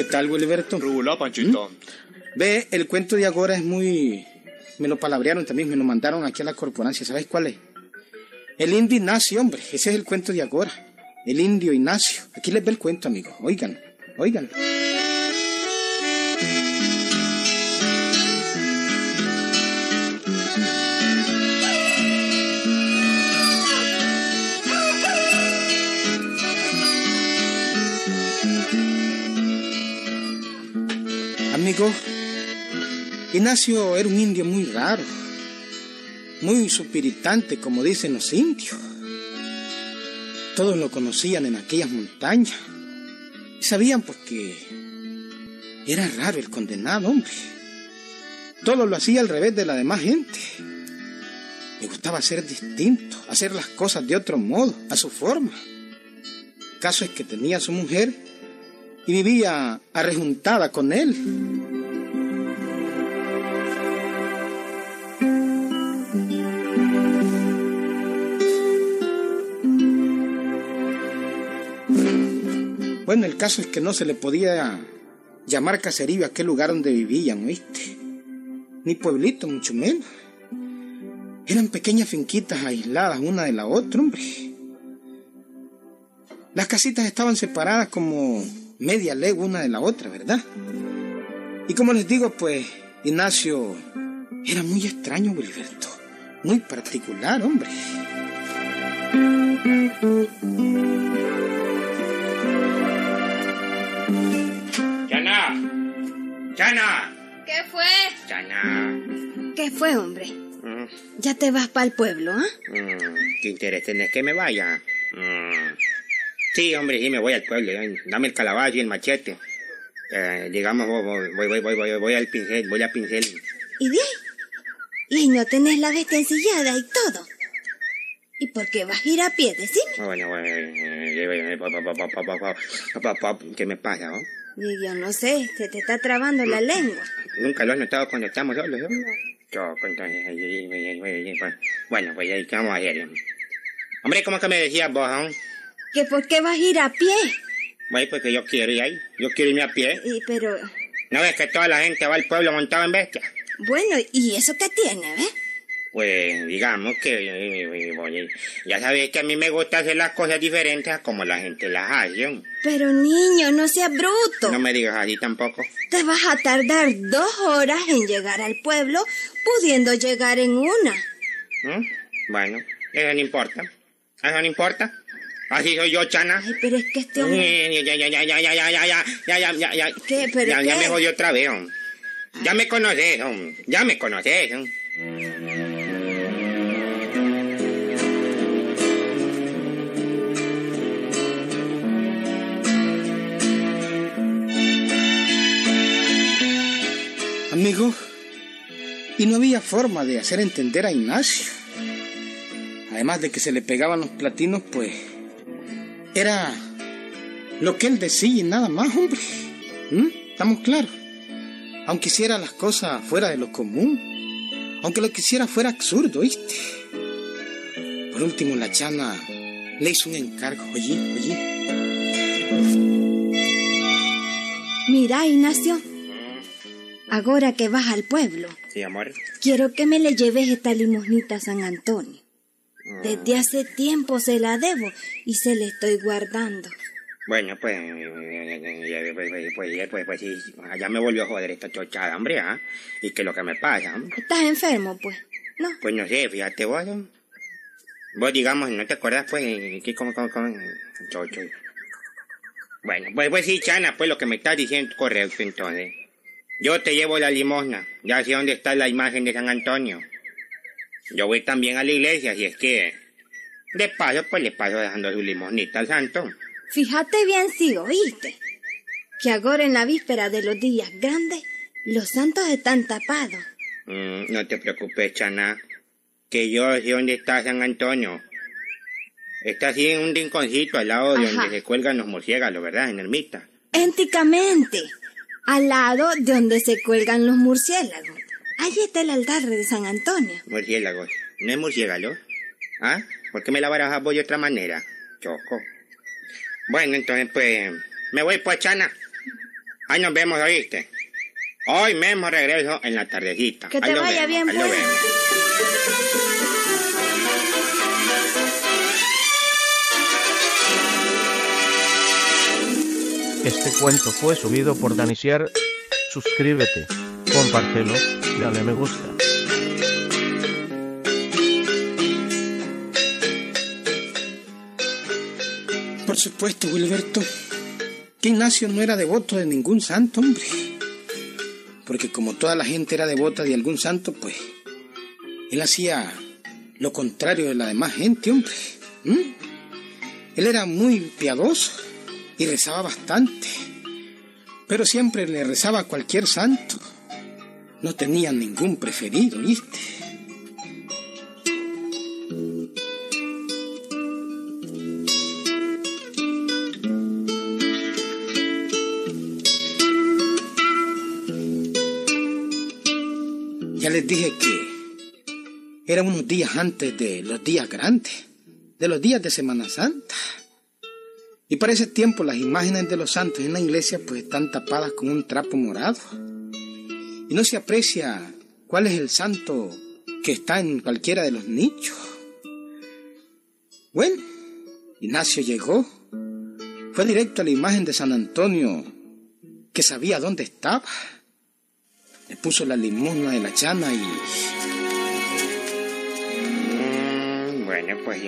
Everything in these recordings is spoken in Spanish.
¿Qué tal, Wilberto? Panchito. Ve, el cuento de Agora es muy... Me lo palabrearon también, me lo mandaron aquí a la corporancia. ¿Sabes cuál es? El indio Ignacio, hombre. Ese es el cuento de Agora. El indio Ignacio. Aquí les ve el cuento, amigo. Oigan, oigan. Ignacio era un indio muy raro, muy suspiritante, como dicen los indios. Todos lo conocían en aquellas montañas y sabían pues que era raro el condenado, hombre. Todo lo hacía al revés de la demás gente. Le gustaba ser distinto, hacer las cosas de otro modo, a su forma. El caso es que tenía a su mujer y vivía arrejuntada con él. Bueno, el caso es que no se le podía llamar caserío a aquel lugar donde vivían, ¿oíste? Ni pueblito, mucho menos. Eran pequeñas finquitas aisladas una de la otra, hombre. Las casitas estaban separadas como media legua una de la otra, ¿verdad? Y como les digo, pues Ignacio era muy extraño, Wilberto. Muy particular, hombre. ¡Chana! ¿Qué fue? ¡Chana! ¿Qué fue, hombre? Ya te vas para el pueblo, ¿ah? ¿eh? Mm. ¿Te interés tenés que me vaya? Sí, hombre, sí, me voy al pueblo. Dame el calabazo y el machete. Eh, digamos, voy, voy, voy, voy, voy al pincel, voy al pincel. ¿Y de ahí? Y no tenés la bestia ensillada y todo. ¿Y por qué vas a ir a pie? Decime. Bueno, bueno, ¿qué me pasa? ¿no? Y yo no sé, se te está trabando la lengua. Nunca lo has notado cuando estamos solos, ¿no? Yo, entonces, bueno, pues ahí, ¿qué vamos a hacer? Hombre, ¿cómo que me decías vos, ah? ¿Que por qué vas a ir a pie? Bueno, pues que yo quiero ir ahí, yo quiero irme a pie. Y pero, ¿No ves que toda la gente va al pueblo montado en bestia? bueno, ¿y eso qué tiene, ves? Pues digamos que eh, ya sabes que a mí me gusta hacer las cosas diferentes a como la gente las hace. Pero niño, no seas bruto. No me digas así tampoco. Te vas a tardar dos horas en llegar al pueblo, pudiendo llegar en una. ¿Mm? Bueno, eso no importa. Eso no importa. Así soy yo, Chana. Ay, pero es que este hombre... Ya, ya, ya, ya, ya, ya, ya, ya, ya, ya, ya, ya. ¿Qué? ¿Pero ya, ya qué? me jodió otra vez, hombre. Ya me conoces, hombre. Ya me conoces, hombre. Y no había forma de hacer entender a Ignacio. Además de que se le pegaban los platinos, pues era lo que él decía y nada más, hombre. ¿Mm? ¿Estamos claros? Aunque hiciera las cosas fuera de lo común, aunque lo que hiciera fuera absurdo, ¿viste? Por último, la chana le hizo un encargo. Oye, oye. Mira, Ignacio, ahora que vas al pueblo, Sí, amor. quiero que me le lleves esta limosnita a San Antonio. Desde hace tiempo se la debo y se la estoy guardando. Bueno, pues, eh, pues, pues, pues, pues, pues, sí, ya me volvió a joder esta chochada, hombre, ¿ah? ¿Y qué es lo que me pasa? hombre? ¿Estás enfermo, pues? No. Pues no sé, fíjate vos, vos digamos, ¿no te acuerdas, pues, que como, como, como, chocho? Bueno, pues, pues sí, Chana, pues lo que me estás diciendo es correcto, entonces. Yo te llevo la limosna, ya sé dónde está la imagen de San Antonio. Yo voy también a la iglesia, si es que, de paso, pues le paso dejando su limosnita al santo. Fíjate bien si oíste. Que ahora en la víspera de los días grandes, los santos están tapados. Mm, no te preocupes, Chana, que yo sé dónde está San Antonio. Está así en un rinconcito al lado de Ajá. donde se cuelgan los murciélagos, ¿verdad? En ermita. Énticamente, al lado de donde se cuelgan los murciélagos. Allí está el altar de San Antonio. Murciélagos. ¿No es murciélago? ¿Ah? ¿Por qué me la barajas vos de otra manera? Choco. Bueno, entonces pues... Me voy pues, Chana. Ahí nos vemos, ¿oíste? Hoy mismo regreso en la tardecita. Que te Ahí vaya vemos, bien, ahí pues. Este cuento fue subido por Danisier. Suscríbete, compártelo, dale me gusta. Por supuesto, Wilberto, que Ignacio no era devoto de ningún santo, hombre. Porque como toda la gente era devota de algún santo, pues él hacía lo contrario de la demás gente, hombre. ¿m? Él era muy piadoso y rezaba bastante, pero siempre le rezaba a cualquier santo. No tenía ningún preferido, ¿viste? Ya les dije que eran unos días antes de los días grandes, de los días de Semana Santa. Y para ese tiempo las imágenes de los santos en la iglesia pues están tapadas con un trapo morado. Y no se aprecia cuál es el santo que está en cualquiera de los nichos. Bueno, Ignacio llegó, fue directo a la imagen de San Antonio, que sabía dónde estaba. Le puso la limosna de la chana y Mm, bueno, pues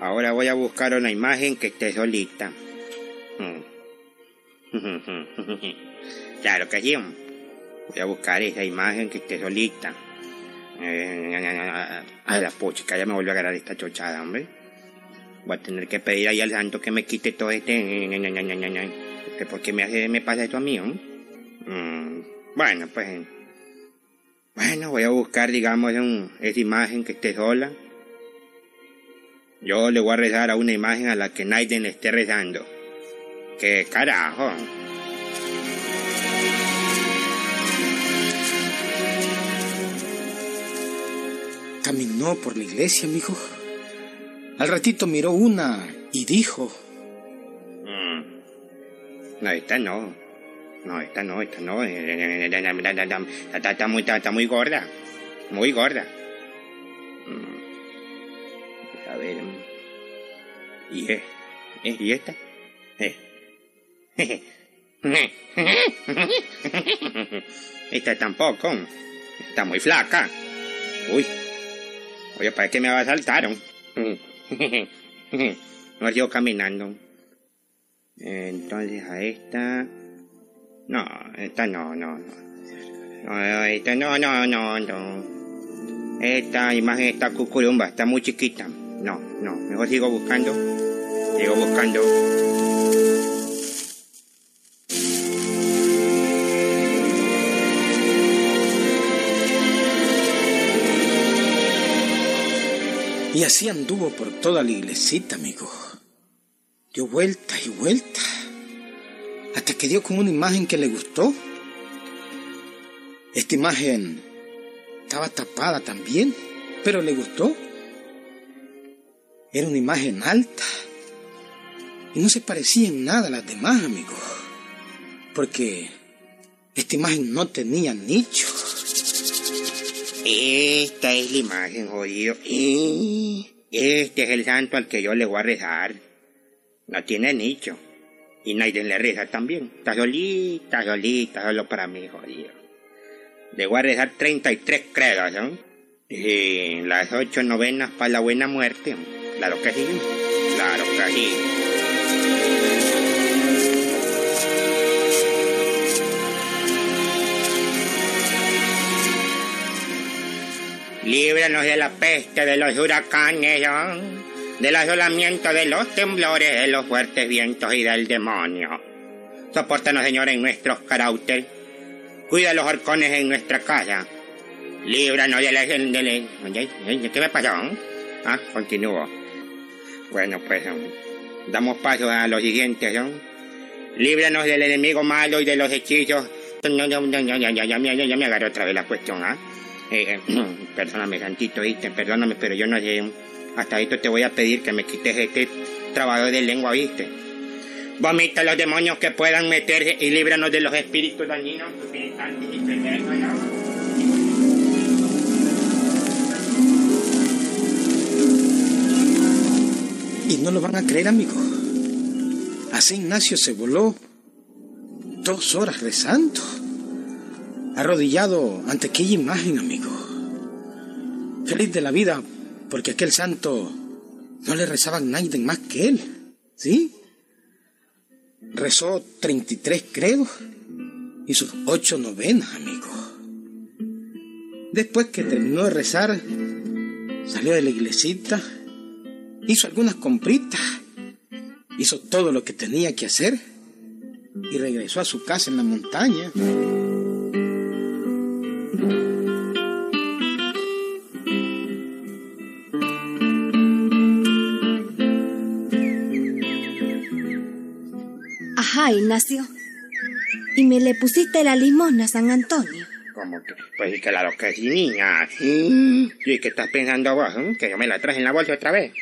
ahora voy a buscar una imagen que esté solita. Claro que sí. Voy a buscar esa imagen que esté solita. Eh, a la puchica, ya me volvió a agarrar esta chochada, hombre. Voy a tener que pedir ahí al santo que me quite todo este... ¿Por qué me, hace, me pasa esto a mí? Mm, bueno, pues... Bueno, voy a buscar, digamos, un- esa imagen que esté sola. Yo le voy a rezar a una imagen a la que le esté rezando. ¿Qué carajo? caminó por la iglesia, mijo. Al ratito miró una y dijo, Mm. No, esta no. No, esta no, esta no. Está, está muy, está, está muy gorda. Muy gorda. Mm. Ver. ¿Y? ¿Eh? ¿Y esta? Eh. Esta tampoco. Está muy flaca. Uy. Oye, parece que me va a saltar. No sigo caminando. Entonces a esta... No, esta no, no, no. No, esta no, no, no, no. Esta imagen está cucurumba, está muy chiquita. No, no, mejor sigo buscando. Sigo buscando. y así anduvo por toda la iglesita, amigo. Dio vueltas y vueltas, hasta que dio con una imagen que le gustó. Esta imagen estaba tapada también, pero le gustó. Era una imagen alta y no se parecía en nada a las demás, amigo, porque esta imagen no tenía nicho. Esta es la imagen, jodido. Este es el santo al que yo le voy a rezar. No tiene nicho. Y nadie le reza también. Está solita, solita, solo para mí, jodido. Le voy a rezar 33 credos, ¿no? Y las ocho novenas para la buena muerte. Claro que sí. Claro que sí. Líbranos de la peste, de los huracanes, ¿no? del asolamiento, de los temblores, de los fuertes vientos y del demonio. Sopórtanos, Señor, en nuestros carácter. Cuida los horcones en nuestra casa. Líbranos de la... De la- ¿Qué me pasó? Ah, continúo. Bueno, pues um, damos paso a lo siguiente, ¿no? Líbranos del enemigo malo y de los hechizos. No, no, no, ya, ya, ya, ya, me- agarré otra vez la cuestión, ¿ah? Eh, perdóname, Santito, ¿viste? Perdóname, pero yo no sé. Hasta esto te voy a pedir que me quites este trabajo de lengua, ¿viste? Vomita los demonios que puedan meterse y líbranos de los espíritus dañinos, Y no lo van a creer, amigo. Así Ignacio se voló dos horas rezando, arrodillado ante aquella imagen, amigo. Feliz de la vida, porque aquel santo no le rezaban nadie más que él, ¿sí? Rezó 33 credos y sus ocho novenas, amigo. Después que terminó de rezar, salió de la iglesita, hizo algunas compritas, hizo todo lo que tenía que hacer y regresó a su casa en la montaña. Ajá, Ignacio. Y me le pusiste la limosna a San Antonio. Como que, pues claro que sí, niña. Sí. ¿Y qué estás pensando vos? eh? Que yo me la traje en la bolsa otra vez.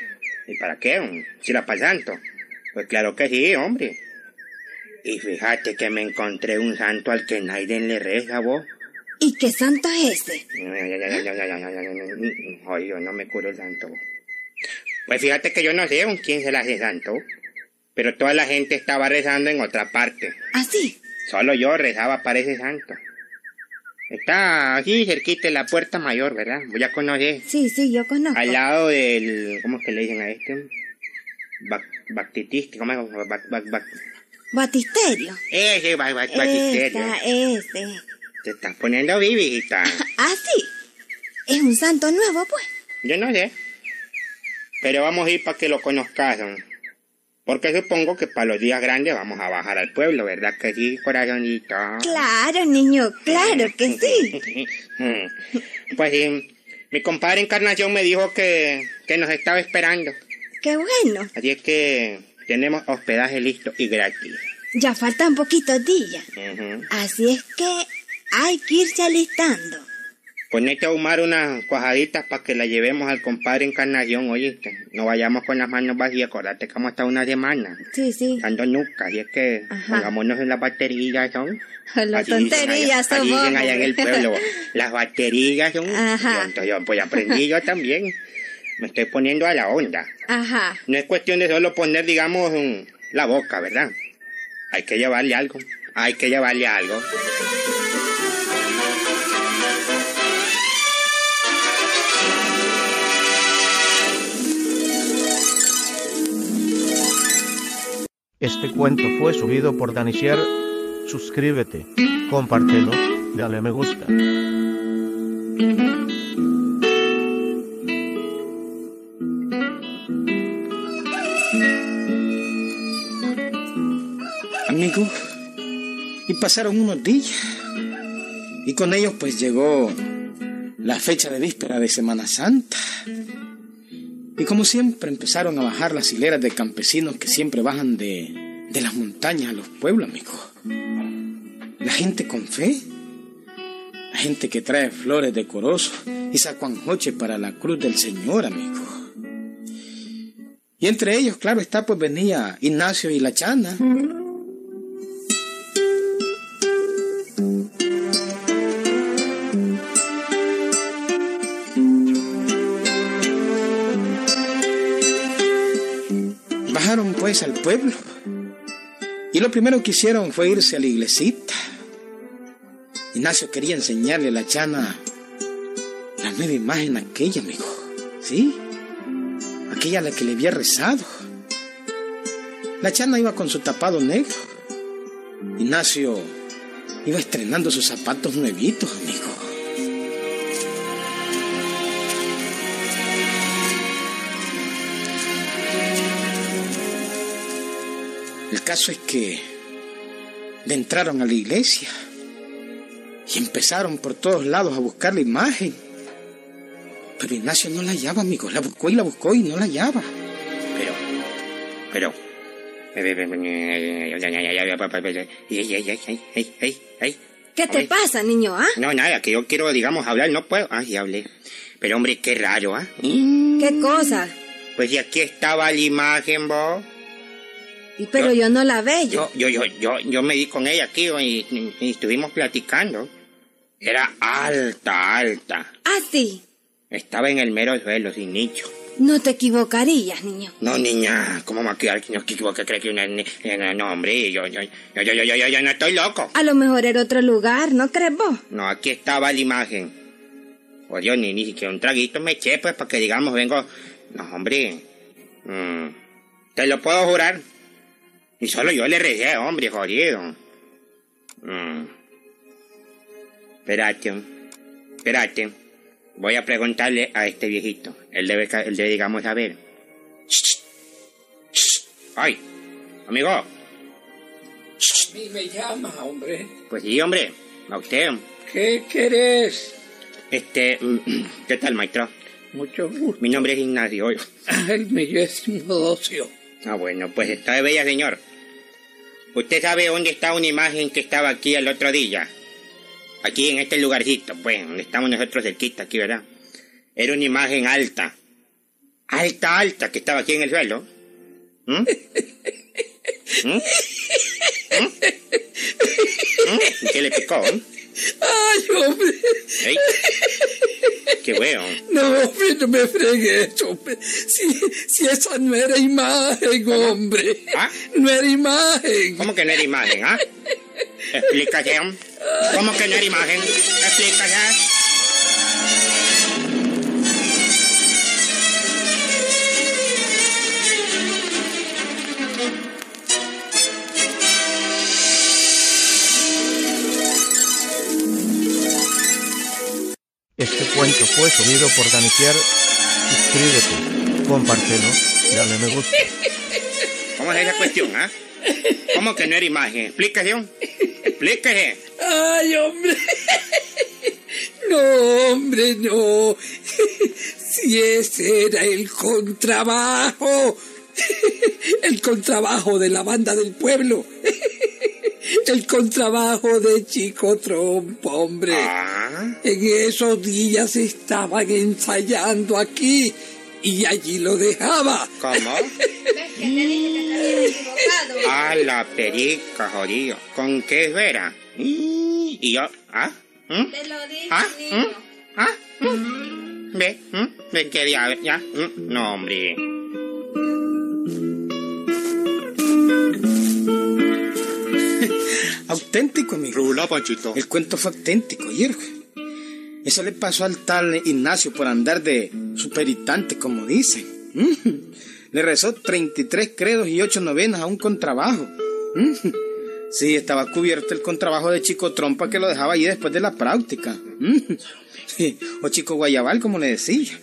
¿Y para qué? um? Si la para santo. Pues claro que sí, hombre. Y fíjate que me encontré un santo al que nadie le reza, vos. ¿Y qué santo es ese? Yo no me curo el santo. Pues fíjate que yo no sé quién se la hace santo. Pero toda la gente estaba rezando en otra parte. Así. Solo yo rezaba para ese santo. Está aquí cerquita de la puerta mayor, ¿verdad? Voy a conocer. Sí, sí, yo conozco. Al lado del... ¿Cómo es que le dicen a este? Bac- Bactitiste, ¿cómo es? Bac- bac- bac- Batisterio. Ese, bac- bac- batisterio. Ese. Te estás poniendo vivita. Así. Es un santo nuevo, pues. Yo no sé. Pero vamos a ir para que lo conozcan. Porque supongo que para los días grandes vamos a bajar al pueblo, ¿verdad que sí, corazonito? Claro, niño, claro que sí. Pues sí, mi compadre Encarnación me dijo que, que nos estaba esperando. Qué bueno. Así es que tenemos hospedaje listo y gratis. Ya faltan poquitos días. Así es que hay que irse alistando. Ponete a ahumar unas cuajaditas para que la llevemos al compadre Encarnación, oíste. No vayamos con las manos vacías, acordate que vamos a estar una semana. Sí, sí. Dando nuca, así es que Ajá. pongámonos en las baterías, son. Las tonterías allá- así dicen allá en el pueblo. Las baterías son. Ajá. Entonces, yo, pues aprendí yo también. Me estoy poniendo a la onda. Ajá. No es cuestión de solo poner, digamos, un- la boca, ¿verdad? Hay que llevarle algo. Hay que llevarle algo. Este cuento fue subido por Danisier. Suscríbete, compártelo, dale me gusta. Amigo, y pasaron unos días. Y con ellos pues llegó la fecha de víspera de Semana Santa. Y como siempre empezaron a bajar las hileras de campesinos que siempre bajan de, de las montañas a los pueblos, amigo. La gente con fe. La gente que trae flores decorosas y sacuanjoche para la cruz del Señor, amigo. Y entre ellos, claro está, pues venía Ignacio y la Chana. Pues al pueblo. Y lo primero que hicieron fue irse a la iglesita. Ignacio quería enseñarle a la chana la nueva imagen aquella, amigo. ¿Sí? Aquella a la que le había rezado. La chana iba con su tapado negro. Ignacio iba estrenando sus zapatos nuevitos, amigo. Caso es que le entraron a la iglesia y empezaron por todos lados a buscar la imagen. Pero Ignacio no la hallaba, amigo. La buscó y la buscó y no la hallaba. Pero, pero. ¿Qué te Ay. pasa, niño, ah? No, nada, que yo quiero, digamos, hablar, no puedo. Ay, hablé. Pero hombre, qué raro, ¿ah? ¿Qué cosa? Pues y aquí estaba la imagen, vos. Pero yo, no la veo. Yo, yo, yo, yo, yo me di con ella aquí y, y estuvimos platicando. Era alta, alta. Ah, sí. Estaba en el mero suelo, sin nicho. No te equivocarías, niño. No, niña, ¿cómo me que no equivoque? ¿Cree que una... No, no, hombre, yo, yo, yo, yo, yo, yo, yo no estoy loco. A lo mejor era otro lugar, ¿no crees vos? No, aquí estaba la imagen. O Dios, ni, ni siquiera un traguito me eché, pues, para que digamos, vengo... No, hombre. Mm, te lo puedo jurar. Y solo yo le recé, hombre, jodido. Mm. Espérate, espérate. Voy a preguntarle a este viejito. Él debe, él debe digamos, saber. ¡Ay! Amigo. A mí me llama, hombre. Pues sí, hombre. A usted. ¿Qué querés? Este, ¿qué tal, maestro? Mucho gusto. Mi nombre es Ignacio. El mío es Teodosio. Ah, bueno, pues está de bella, señor. ¿Usted sabe dónde está una imagen que estaba aquí el otro día? Aquí en este lugarcito, pues, donde estamos nosotros cerquita, aquí, ¿verdad? Era una imagen alta. Alta, alta, que estaba aquí en el suelo. ¿Mm? ¿Mm? ¿Mm? ¿Qué le picó? ¡Ay, hombre! ¡Qué bueno! No, hombre, no me fregues, hombre. Si, si esa no era imagen, hombre. ¿Ah? No era imagen. ¿Cómo que no era imagen, ah? Explicación. ¿Cómo que no era imagen? Explicación. Este cuento fue subido por Danicier. Suscríbete, compártelo, dale me gusta. ¿Cómo es esa cuestión, ah? ¿Cómo que no era imagen? Explicación. Explíquese. ¡Ay, hombre! No, hombre, no. Si ese era el contrabajo. El contrabajo de la banda del pueblo. El contrabajo de Chico Trompo, hombre. Ah, En esos días estaban ensayando aquí y allí lo dejaba. ¿cómo? A la perica, jodido. ¿Con qué vera? Y yo, ¿ah? ¿Mm? Te lo dije, ¿Ah? ¿Mm? ¿Ah? ¿Mm? ¿Ve? ¿Mm? ¿Ve qué diablo? ¿Ya? ¿Mm? No, hombre. Auténtico, amigo. Rula, Panchito. El cuento fue auténtico, Yergo. Eso le pasó al tal Ignacio por andar de superitante, como dicen. Le rezó 33 credos y 8 novenas a un contrabajo. Sí, estaba cubierto el contrabajo de Chico Trompa que lo dejaba allí después de la práctica. O Chico Guayabal, como le decía.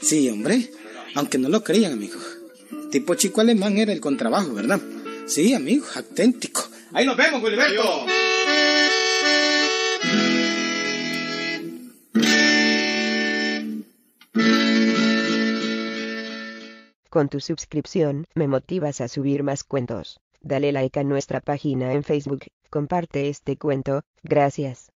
Sí, hombre. Aunque no lo creían, amigos. Tipo chico alemán era el contrabajo, ¿verdad? Sí, amigos, auténtico. Ahí nos vemos, Gilberto. Con tu suscripción, me motivas a subir más cuentos. Dale like a nuestra página en Facebook, comparte este cuento, gracias.